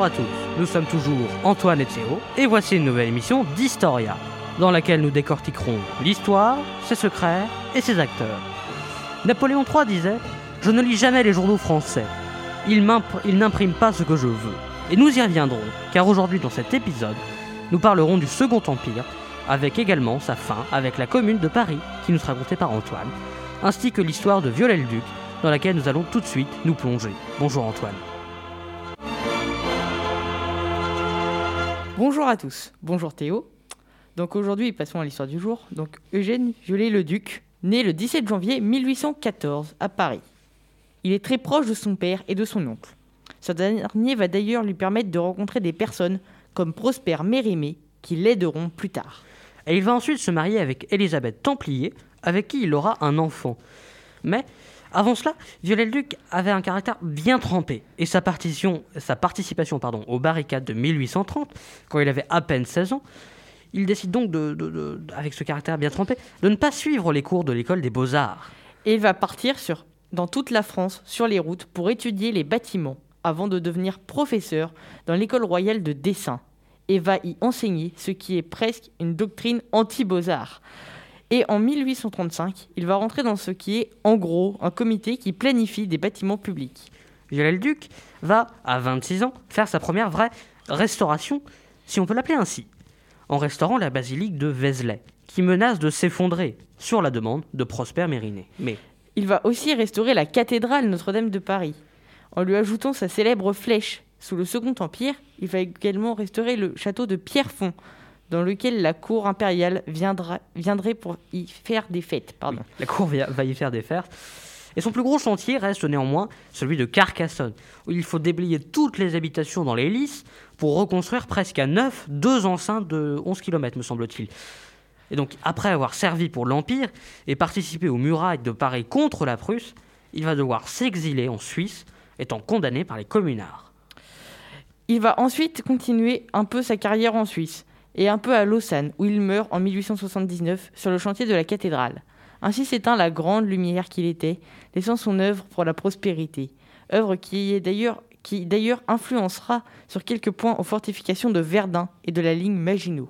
Bonjour à tous, nous sommes toujours Antoine et Théo, et voici une nouvelle émission d'Historia, dans laquelle nous décortiquerons l'histoire, ses secrets et ses acteurs. Napoléon III disait Je ne lis jamais les journaux français, ils n'impriment pas ce que je veux. Et nous y reviendrons, car aujourd'hui dans cet épisode, nous parlerons du Second Empire, avec également sa fin avec la commune de Paris, qui nous sera contée par Antoine, ainsi que l'histoire de Viollet-le-Duc, dans laquelle nous allons tout de suite nous plonger. Bonjour Antoine. Bonjour à tous, bonjour Théo. Donc aujourd'hui, passons à l'histoire du jour. Donc Eugène Viollet-le-Duc, né le 17 janvier 1814 à Paris. Il est très proche de son père et de son oncle. Ce dernier va d'ailleurs lui permettre de rencontrer des personnes comme Prosper Mérimée qui l'aideront plus tard. Et il va ensuite se marier avec Élisabeth Templier, avec qui il aura un enfant. Mais avant cela, Viollet-le-Duc avait un caractère bien trempé, et sa, participation aux barricades de 1830, quand il avait à peine 16 ans, il décide donc, avec ce caractère bien trempé, de ne pas suivre les cours de l'école des beaux-arts. Et il va partir dans toute la France, sur les routes, pour étudier les bâtiments, avant de devenir professeur dans l'école royale de dessin, et va y enseigner ce qui est presque une doctrine anti-beaux-arts. Et en 1835, il va rentrer dans ce qui est, en gros, un comité qui planifie des bâtiments publics. Viollet-le-Duc va, à 26 ans, faire sa première vraie restauration, si on peut l'appeler ainsi, en restaurant la basilique de Vézelay, qui menace de s'effondrer sur la demande de Prosper Mérimée. Mais il va aussi restaurer la cathédrale Notre-Dame de Paris, en lui ajoutant sa célèbre flèche. Sous le Second Empire, il va également restaurer le château de Pierrefonds, dans lequel la cour impériale viendra, viendrait pour y faire des fêtes. Pardon. la cour va y faire des fêtes. Et son plus gros chantier reste néanmoins celui de Carcassonne, où il faut déblayer toutes les habitations dans les lys pour reconstruire presque à neuf deux enceintes de 11 km, me semble-t-il. Et donc, après avoir servi pour l'Empire et participé aux murailles de Paris contre la Prusse, il va devoir s'exiler en Suisse, étant condamné par les communards. Il va ensuite continuer un peu sa carrière en Suisse et un peu à Lausanne, où il meurt en 1879 sur le chantier de la cathédrale. Ainsi s'éteint la grande lumière qu'il était, laissant son œuvre pour la prospérité, œuvre qui est d'ailleurs d'ailleurs influencera sur quelques points aux fortifications de Verdun et de la ligne Maginot.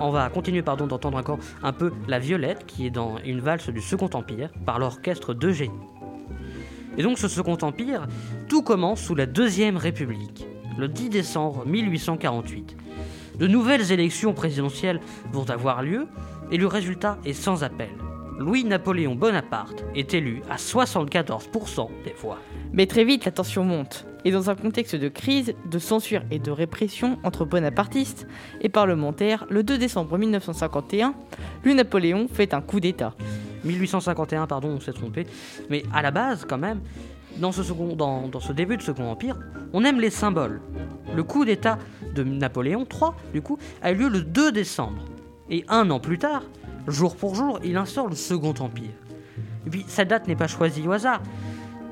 On va continuer pardon, d'entendre encore un peu La Violette, qui est dans une valse du Second Empire, par l'orchestre d'Eugénie. Et donc ce Second Empire, tout commence sous la Deuxième République, le 10 décembre 1848. De nouvelles élections présidentielles vont avoir lieu, et le résultat est sans appel. Louis-Napoléon Bonaparte est élu à 74% des voix. Mais très vite, la tension monte. Et dans un contexte de crise, de censure et de répression entre bonapartistes et parlementaires, le 2 décembre 1951, Louis-Napoléon fait un coup d'État. 1851, pardon, on s'est trompé. Mais à la base, quand même, dans ce, début de Second Empire, on aime les symboles. Le coup d'État de Napoléon III, du coup, a eu lieu le 2 décembre. Et un an plus tard, jour pour jour, il instaure le Second Empire. Et puis, cette date n'est pas choisie au hasard.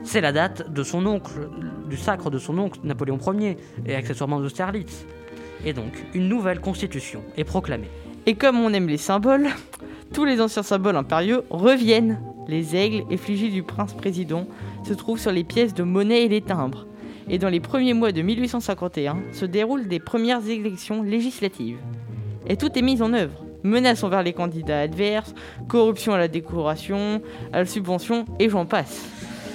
C'est la date de son oncle, du sacre de son oncle Napoléon Ier et accessoirement d'Austerlitz. Et donc, une nouvelle constitution est proclamée. Et comme on aime les symboles, tous les anciens symboles impériaux reviennent. Les aigles, effigies du prince-président, se trouvent sur les pièces de monnaie et les timbres. Et dans les premiers mois de 1851 se déroulent des premières élections législatives. Et tout est mis en œuvre menaces envers les candidats adverses, corruption à la décoration, à la subvention, et j'en passe.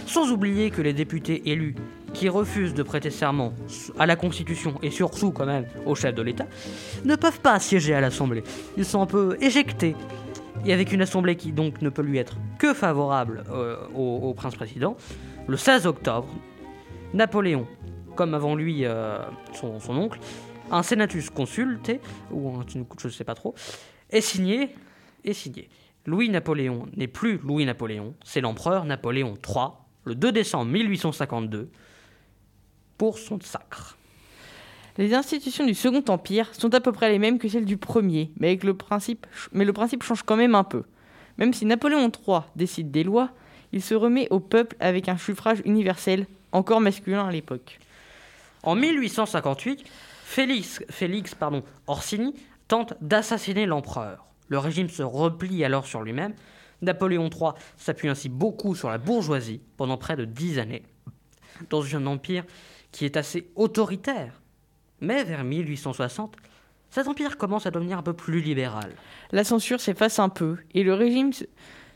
Sans oublier que les députés élus qui refusent de prêter serment à la Constitution et surtout quand même au chef de l'État, ne peuvent pas siéger à l'Assemblée. Ils sont un peu éjectés. Et avec une Assemblée qui donc ne peut lui être que favorable euh, au, prince-président, le 16 octobre, Napoléon, comme avant lui euh, son, oncle, un senatus consulté, ou un, je ne sais pas trop, est signé, est signé. Louis-Napoléon n'est plus Louis-Napoléon, c'est l'empereur Napoléon III, le 2 décembre 1852, pour son sacre. Les institutions du Second Empire sont à peu près les mêmes que celles du Premier, mais, avec le, principe, mais le principe change quand même un peu. Même si Napoléon III décide des lois, il se remet au peuple avec un suffrage universel, encore masculin à l'époque. En 1858, Félix, Félix pardon, Orsini tente d'assassiner l'empereur. Le régime se replie alors sur lui-même. Napoléon III s'appuie ainsi beaucoup sur la bourgeoisie pendant près de dix années, dans un empire qui est assez autoritaire. Mais vers 1860, cet empire commence à devenir un peu plus libéral. La censure s'efface un peu et le régime se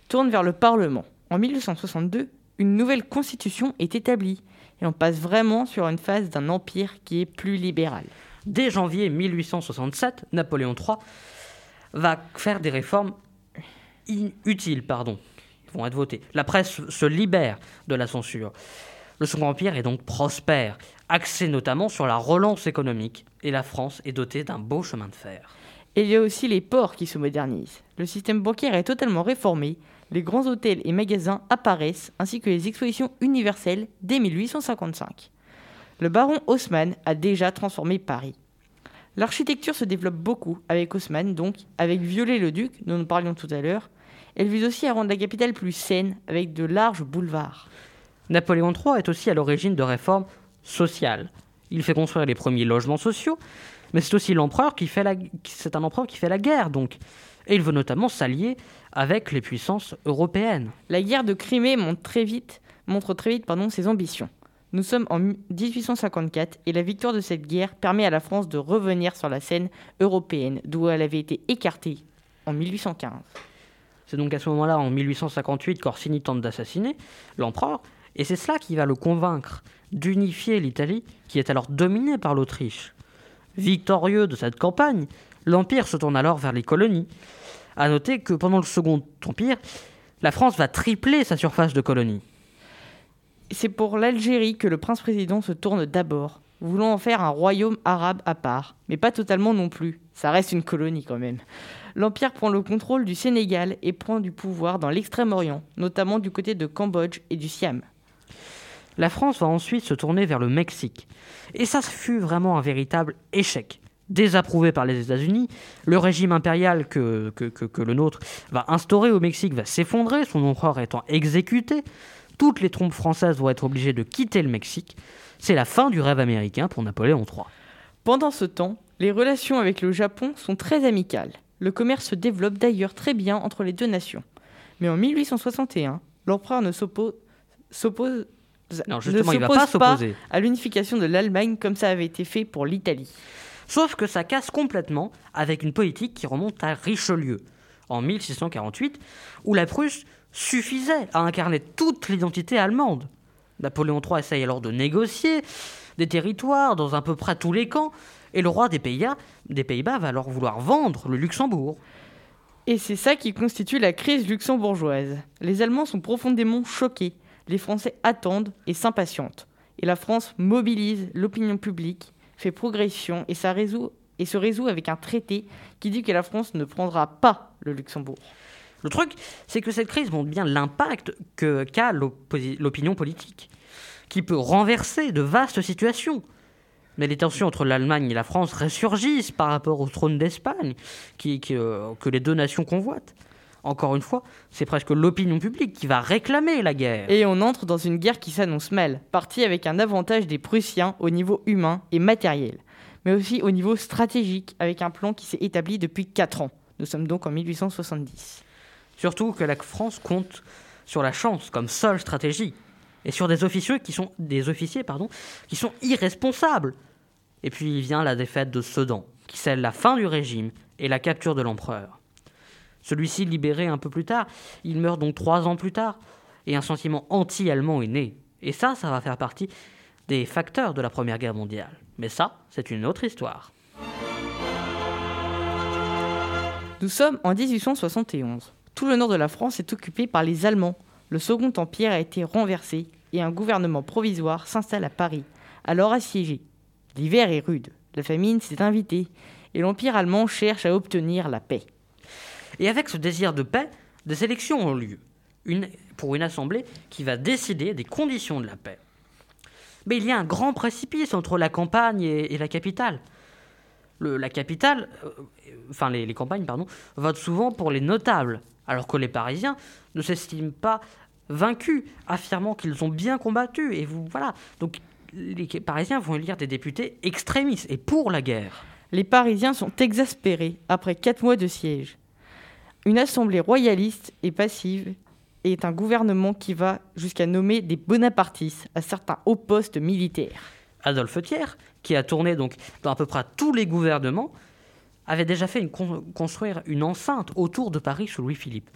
tourne vers le Parlement. En 1862, une nouvelle constitution est établie et on passe vraiment sur une phase d'un empire qui est plus libéral. Dès janvier 1867, Napoléon III va faire des réformes inutiles, pardon, vont être votées. La presse se libère de la censure. Le Second Empire est donc prospère, axé notamment sur la relance économique, et la France est dotée d'un beau chemin de fer. Et il y a aussi les ports qui se modernisent. Le système bancaire est totalement réformé, les grands hôtels et magasins apparaissent, ainsi que les expositions universelles dès 1855. Le baron Haussmann a déjà transformé Paris. L'architecture se développe beaucoup avec Haussmann, donc avec Viollet-le-Duc, dont nous parlions tout à l'heure. Elle vise aussi à rendre la capitale plus saine, avec de larges boulevards. Napoléon III est aussi à l'origine de réformes sociales. Il fait construire les premiers logements sociaux, mais c'est aussi l'empereur qui fait la... c'est un empereur qui fait la guerre, donc. Et il veut notamment s'allier avec les puissances européennes. La guerre de Crimée montre très vite, montre très vite pardon, ses ambitions. Nous sommes en 1854 et la victoire de cette guerre permet à la France de revenir sur la scène européenne d'où elle avait été écartée en 1815. C'est donc à ce moment-là, en 1858, qu'Orsini tente d'assassiner l'empereur, et c'est cela qui va le convaincre d'unifier l'Italie, qui est alors dominée par l'Autriche. Victorieux de cette campagne, l'Empire se tourne alors vers les colonies. A noter que pendant le Second Empire, la France va tripler sa surface de colonies. C'est pour l'Algérie que le prince-président se tourne d'abord, voulant en faire un royaume arabe à part, mais pas totalement non plus. Ça reste une colonie quand même. L'Empire prend le contrôle du Sénégal et prend du pouvoir dans l'extrême-orient, notamment du côté de Cambodge et du Siam. La France va ensuite se tourner vers le Mexique. Et ça fut vraiment un véritable échec. Désapprouvé par les États-Unis, le régime impérial que, que, que, le nôtre va instaurer au Mexique va s'effondrer, son empereur étant exécuté toutes les trompes françaises vont être obligées de quitter le Mexique. C'est la fin du rêve américain pour Napoléon III. Pendant ce temps, les relations avec le Japon sont très amicales. Le commerce se développe d'ailleurs très bien entre les deux nations. Mais en 1861, l'empereur ne s'oppose non, justement, il va pas, pas à l'unification de l'Allemagne comme ça avait été fait pour l'Italie. Sauf que ça casse complètement avec une politique qui remonte à Richelieu en 1648, où la Prusse suffisait à incarner toute l'identité allemande. Napoléon III essaye alors de négocier des territoires dans à peu près tous les camps, et le roi des Pays-Bas Pays va alors vouloir vendre le Luxembourg. Et c'est ça qui constitue la crise luxembourgeoise. Les Allemands sont profondément choqués, les Français attendent et s'impatientent. Et la France mobilise l'opinion publique, fait progression et se résout avec un traité qui dit que la France ne prendra pas le Luxembourg. Le truc, c'est que cette crise montre bien l'impact qu'a l'opinion politique, qui peut renverser de vastes situations. Mais les tensions entre l'Allemagne et la France ressurgissent par rapport au trône d'Espagne, euh, que les deux nations convoitent. Encore une fois, c'est presque l'opinion publique qui va réclamer la guerre. Et on entre dans une guerre qui s'annonce mal, partie avec un avantage des Prussiens au niveau humain et matériel, mais aussi au niveau stratégique, avec un plan qui s'est établi depuis 4 ans. Nous sommes donc en 1870. Surtout que la France compte sur la chance comme seule stratégie et sur des officiers qui sont des officiers qui sont irresponsables. Et puis vient la défaite de Sedan, qui scelle la fin du régime et la capture de l'empereur. Celui-ci libéré un peu plus tard, il meurt donc trois ans plus tard, et un sentiment anti-allemand est né. Et ça, ça va faire partie des facteurs de la Première Guerre mondiale. Mais ça, c'est une autre histoire. Nous sommes en 1871. Tout le nord de la France est occupé par les Allemands. Le Second Empire a été renversé et un gouvernement provisoire s'installe à Paris, alors assiégé. L'hiver est rude, la famine s'est invitée et l'Empire allemand cherche à obtenir la paix. Et avec ce désir de paix, des élections ont lieu une, pour une assemblée qui va décider des conditions de la paix. Mais il y a un grand précipice entre la campagne et, et la capitale. Le, la capitale, euh, enfin les, les, campagnes, pardon, votent souvent pour les notables, alors que les Parisiens ne s'estiment pas vaincus, affirmant qu'ils ont bien combattu. Et vous, voilà. Donc les Parisiens vont élire des députés extrémistes et pour la guerre. Les Parisiens sont exaspérés après quatre mois de siège. Une assemblée royaliste et passive est un gouvernement qui va jusqu'à nommer des bonapartistes à certains hauts postes militaires. Adolphe Thiers, qui a tourné donc dans à peu près tous les gouvernements, avait déjà fait une con construire une enceinte autour de Paris sous Louis-Philippe.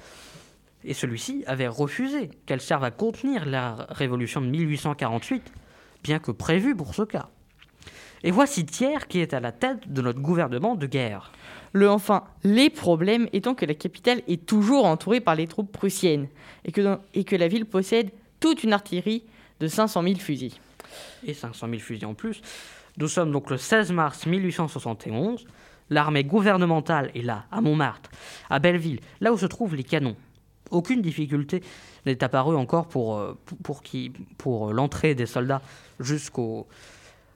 Et celui-ci avait refusé qu'elle serve à contenir la révolution de 1848, bien que prévue pour ce cas. Et voici Thiers qui est à la tête de notre gouvernement de guerre. Le enfin, les problèmes étant que la capitale est toujours entourée par les troupes prussiennes et que, dans, et que la ville possède toute une artillerie de 500 000 fusils. Et 500 000 fusils en plus. Nous sommes donc le 16 mars 1871. L'armée gouvernementale est là, à Montmartre, à Belleville, là où se trouvent les canons. Aucune difficulté n'est apparue encore pour, pour, pour, pour l'entrée des soldats jusqu'au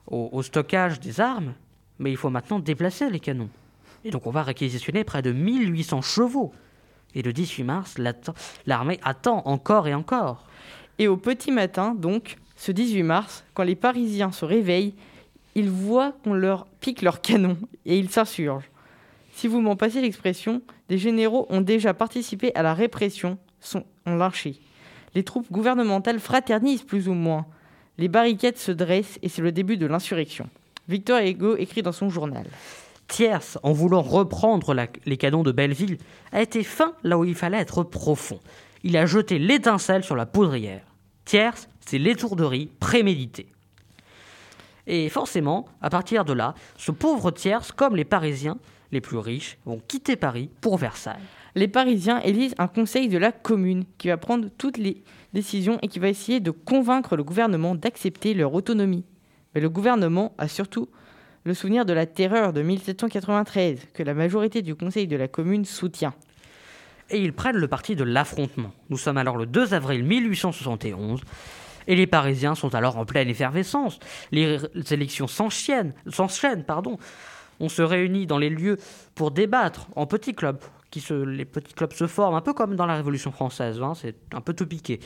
au, au stockage des armes, mais il faut maintenant déplacer les canons. Et donc on va réquisitionner près de 1800 chevaux. Et le 18 mars, l'armée attend encore et encore. Et au petit matin, donc, ce 18 mars, quand les Parisiens se réveillent, ils voient qu'on leur pique leurs canons et ils s'insurgent. Si vous m'en passez l'expression, des généraux ont déjà participé à la répression, sont ont lynché. Les troupes gouvernementales fraternisent plus ou moins. Les barricades se dressent et c'est le début de l'insurrection. Victor Hugo écrit dans son journal. Thiers, en voulant reprendre les canons de Belleville, a été fin là où il fallait être profond. Il a jeté l'étincelle sur la poudrière. Thiers, c'est l'étourderie préméditée. Et forcément, à partir de là, ce pauvre Thiers, comme les Parisiens, les plus riches, vont quitter Paris pour Versailles. Les Parisiens élisent un conseil de la commune qui va prendre toutes les décisions et qui va essayer de convaincre le gouvernement d'accepter leur autonomie. Mais le gouvernement a surtout le souvenir de la terreur de 1793 que la majorité du conseil de la commune soutient. Et ils prennent le parti de l'affrontement. Nous sommes alors le 2 avril 1871 et les Parisiens sont alors en pleine effervescence. Les élections s'enchaînent, pardon. On se réunit dans les lieux pour débattre en petits clubs. Qui les petits clubs se forment un peu comme dans la Révolution française, hein, c'est un peu tout piqué.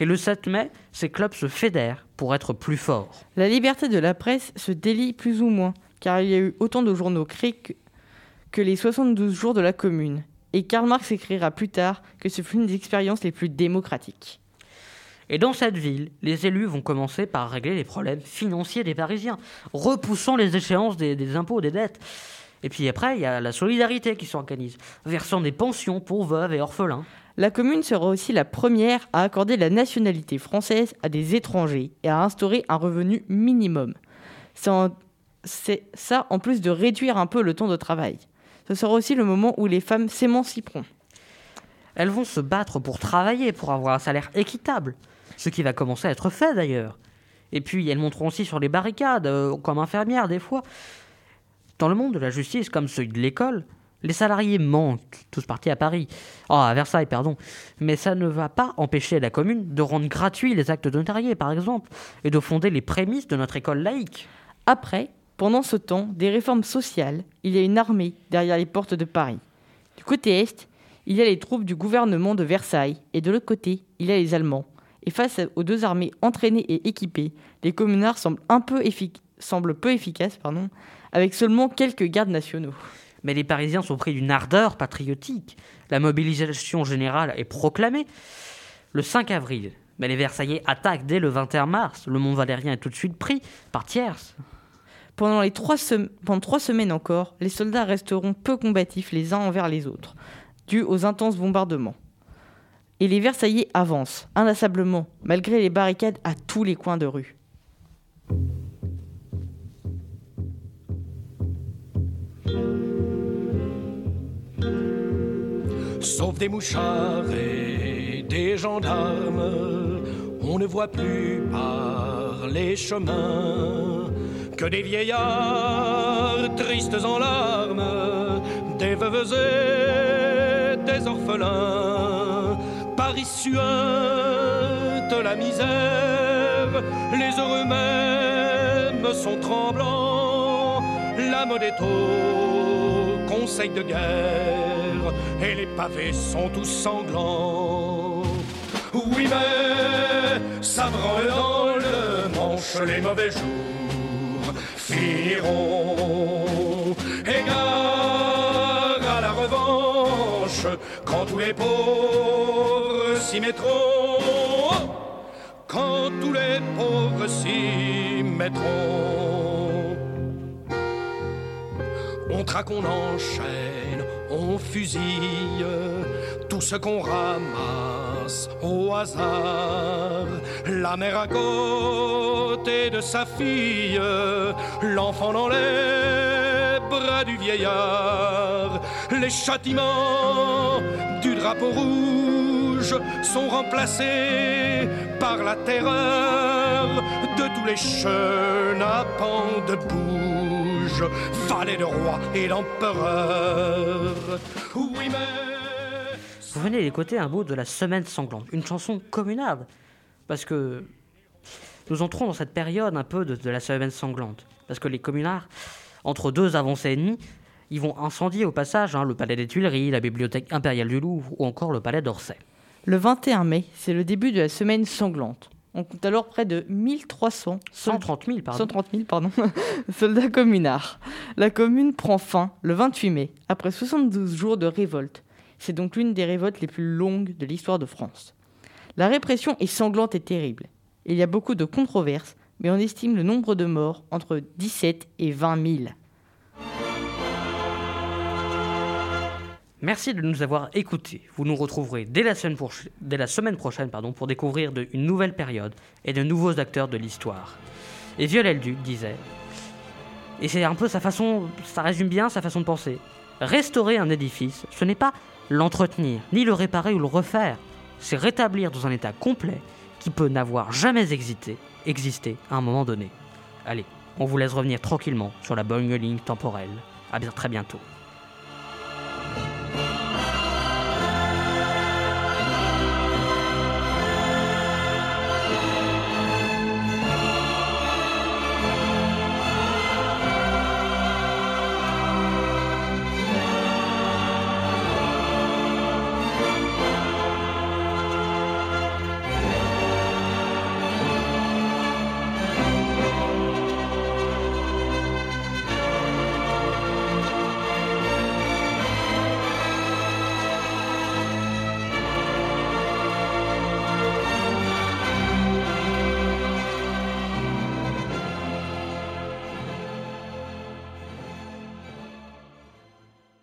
Et le 7 mai, ces clubs se fédèrent pour être plus forts. La liberté de la presse se délie plus ou moins, car il y a eu autant de journaux créés que, que les 72 jours de la Commune. Et Karl Marx écrira plus tard que ce fut une des expériences les plus démocratiques. Et dans cette ville, les élus vont commencer par régler les problèmes financiers des Parisiens, repoussant les échéances des, des impôts, des dettes. Et puis après, il y a la solidarité qui s'organise, versant des pensions pour veuves et orphelins. La commune sera aussi la première à accorder la nationalité française à des étrangers et à instaurer un revenu minimum. C'est ça en plus de réduire un peu le temps de travail. Ce sera aussi le moment où les femmes s'émanciperont. Elles vont se battre pour travailler, pour avoir un salaire équitable, ce qui va commencer à être fait d'ailleurs. Et puis elles monteront aussi sur les barricades, euh, comme infirmières des fois. Dans le monde de la justice, comme celui de l'école, les salariés manquent, tous partis à Paris, oh, à Versailles, pardon, mais ça ne va pas empêcher la commune de rendre gratuits les actes de notarié, par exemple, et de fonder les prémices de notre école laïque. Après, pendant ce temps, des réformes sociales, il y a une armée derrière les portes de Paris. Du côté est, il y a les troupes du gouvernement de Versailles, et de l'autre côté, il y a les Allemands. Et face aux deux armées entraînées et équipées, les communards semblent, un peu, effic semblent peu efficaces, pardon, avec seulement quelques gardes nationaux. Mais les Parisiens sont pris d'une ardeur patriotique. La mobilisation générale est proclamée le 5 avril. Mais les Versaillais attaquent dès le 21 mars. Le Mont Valérien est tout de suite pris par Thiers. Pendant, les trois pendant trois semaines encore, les soldats resteront peu combatifs les uns envers les autres, dû aux intenses bombardements et les Versaillais avancent, inlassablement, malgré les barricades à tous les coins de rue. Sauf des mouchards et des gendarmes, on ne voit plus par les chemins que des vieillards tristes en larmes, des veuves et des orphelins la misère, les heureux mêmes sont tremblants, la mode est au conseil de guerre, et les pavés sont tous sanglants. Oui, mais ça branle dans le manche les mauvais jours finiront. S'y mettront. Quand tous les pauvres s'y mettront. On traque, on enchaîne, on fusille tout ce qu'on ramasse au hasard. La mère à côté de sa fille, l'enfant dans les bras du vieillard. Les châtiments du drapeau rouge sont remplacés par la terreur de tous les chenapans de bouge, de roi et d'empereur. Oui, mais. Vous venez d'écouter un bout de la Semaine sanglante, une chanson communale. Parce que nous entrons dans cette période un peu de, de la Semaine sanglante. Parce que les communards, entre deux avancées ennemies, ils vont incendier au passage hein, le palais des Tuileries, la bibliothèque impériale du Louvre ou encore le palais d'Orsay. Le 21 mai, c'est le début de la semaine sanglante. On compte alors près de 1300 130 000, pardon. 130 000 pardon, soldats communards. La commune prend fin le 28 mai, après 72 jours de révolte. C'est donc l'une des révoltes les plus longues de l'histoire de France. La répression est sanglante et terrible. Il y a beaucoup de controverses, mais on estime le nombre de morts entre 17 et 20 000. Merci de nous avoir écoutés. Vous nous retrouverez dès la semaine, prochaine pour découvrir une nouvelle période et de nouveaux acteurs de l'histoire. Et Viollet-le-Duc disait, et c'est un peu sa façon, ça résume bien sa façon de penser, restaurer un édifice, ce n'est pas l'entretenir, ni le réparer ou le refaire, c'est rétablir dans un état complet qui peut n'avoir jamais existé, existé à un moment donné. Allez, on vous laisse revenir tranquillement sur la bonne ligne temporelle. À bien, très bientôt.